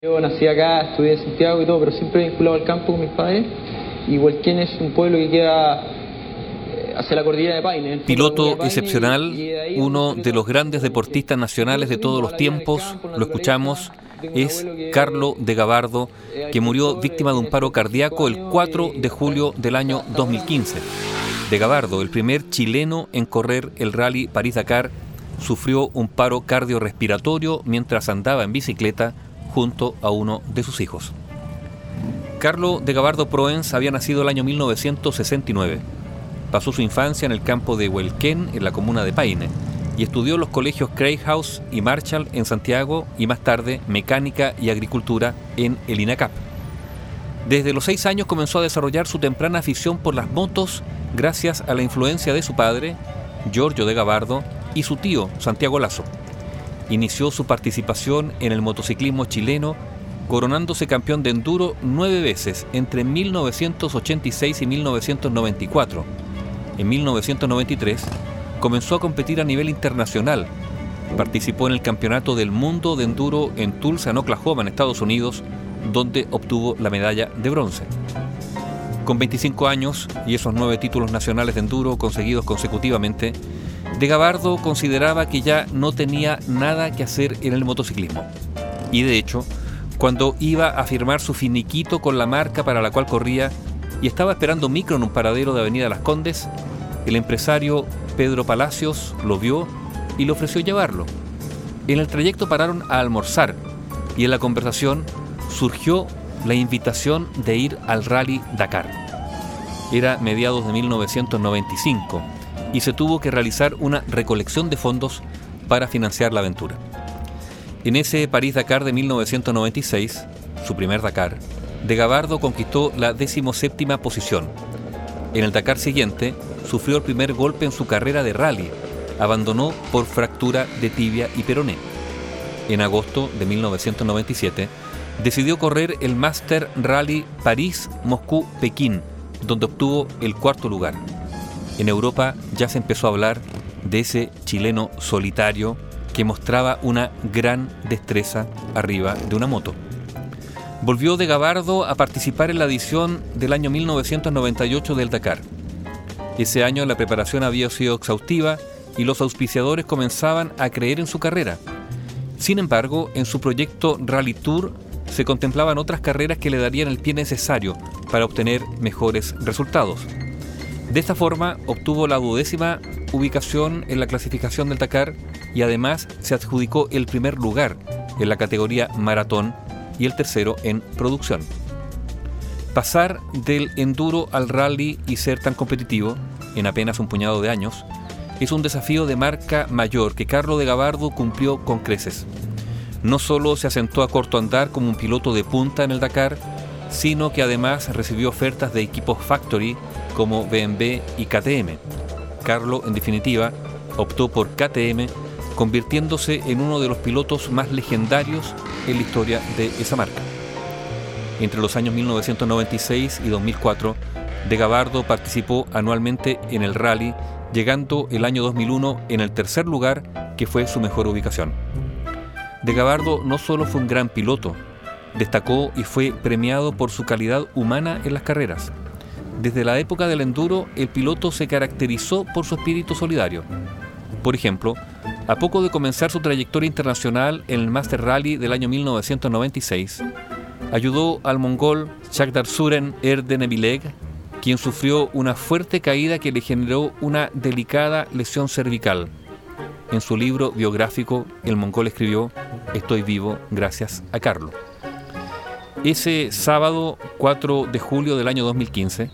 Yo nací acá, estudié en Santiago y todo, pero siempre vinculado al campo con mis padres. Y Huelquén es un pueblo que queda eh, hacia la cordillera de Paine. Piloto excepcional, uno de los grandes deportistas nacionales de todos los tiempos, lo escuchamos, es Carlo de Gabardo, que murió víctima de un paro cardíaco el 4 de julio del año 2015. De Gabardo, el primer chileno en correr el rally París-Dakar, sufrió un paro cardiorrespiratorio mientras andaba en bicicleta junto a uno de sus hijos. Carlo de Gabardo Proens había nacido el año 1969. Pasó su infancia en el campo de Huelquén, en la comuna de Paine, y estudió los colegios Craig House y Marshall en Santiago y más tarde mecánica y agricultura en el INACAP. Desde los seis años comenzó a desarrollar su temprana afición por las motos gracias a la influencia de su padre, Giorgio de Gabardo, y su tío, Santiago Lazo. Inició su participación en el motociclismo chileno, coronándose campeón de enduro nueve veces entre 1986 y 1994. En 1993 comenzó a competir a nivel internacional. Participó en el Campeonato del Mundo de Enduro en Tulsa, en Oklahoma, en Estados Unidos, donde obtuvo la medalla de bronce. Con 25 años y esos nueve títulos nacionales de enduro conseguidos consecutivamente, de Gabardo consideraba que ya no tenía nada que hacer en el motociclismo. Y de hecho, cuando iba a firmar su finiquito con la marca para la cual corría y estaba esperando micro en un paradero de Avenida Las Condes, el empresario Pedro Palacios lo vio y le ofreció llevarlo. En el trayecto pararon a almorzar y en la conversación surgió la invitación de ir al Rally Dakar. Era mediados de 1995 y se tuvo que realizar una recolección de fondos para financiar la aventura. En ese París-Dakar de 1996, su primer Dakar, de Gabardo conquistó la decimoséptima posición. En el Dakar siguiente, sufrió el primer golpe en su carrera de rally. Abandonó por fractura de tibia y peroné. En agosto de 1997, decidió correr el Master Rally París-Moscú-Pekín, donde obtuvo el cuarto lugar. En Europa ya se empezó a hablar de ese chileno solitario que mostraba una gran destreza arriba de una moto. Volvió de Gabardo a participar en la edición del año 1998 del Dakar. Ese año la preparación había sido exhaustiva y los auspiciadores comenzaban a creer en su carrera. Sin embargo, en su proyecto Rally Tour se contemplaban otras carreras que le darían el pie necesario para obtener mejores resultados. De esta forma obtuvo la duodécima ubicación en la clasificación del Dakar y además se adjudicó el primer lugar en la categoría maratón y el tercero en producción. Pasar del enduro al rally y ser tan competitivo en apenas un puñado de años es un desafío de marca mayor que Carlo de Gabardo cumplió con creces. No solo se asentó a corto andar como un piloto de punta en el Dakar, sino que además recibió ofertas de equipos factory como BMW y KTM. Carlo, en definitiva, optó por KTM, convirtiéndose en uno de los pilotos más legendarios en la historia de esa marca. Entre los años 1996 y 2004, De Gabardo participó anualmente en el rally, llegando el año 2001 en el tercer lugar, que fue su mejor ubicación. De Gabardo no solo fue un gran piloto, destacó y fue premiado por su calidad humana en las carreras. Desde la época del enduro, el piloto se caracterizó por su espíritu solidario. Por ejemplo, a poco de comenzar su trayectoria internacional en el Master Rally del año 1996, ayudó al mongol Shakdar Suren Erdenebileg, quien sufrió una fuerte caída que le generó una delicada lesión cervical. En su libro biográfico, el mongol escribió, Estoy vivo gracias a Carlo. Ese sábado 4 de julio del año 2015,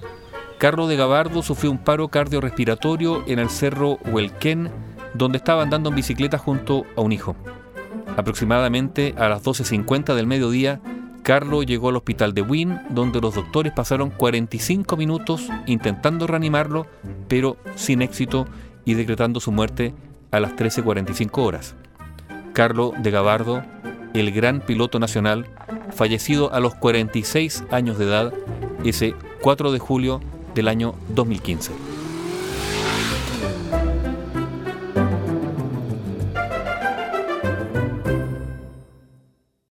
Carlo de Gabardo sufrió un paro cardiorrespiratorio en el cerro Huelquén, donde estaba andando en bicicleta junto a un hijo. Aproximadamente a las 12.50 del mediodía, Carlo llegó al hospital de Wynn, donde los doctores pasaron 45 minutos intentando reanimarlo, pero sin éxito y decretando su muerte a las 13.45 horas. Carlo de Gabardo, el gran piloto nacional, fallecido a los 46 años de edad ese 4 de julio del año 2015.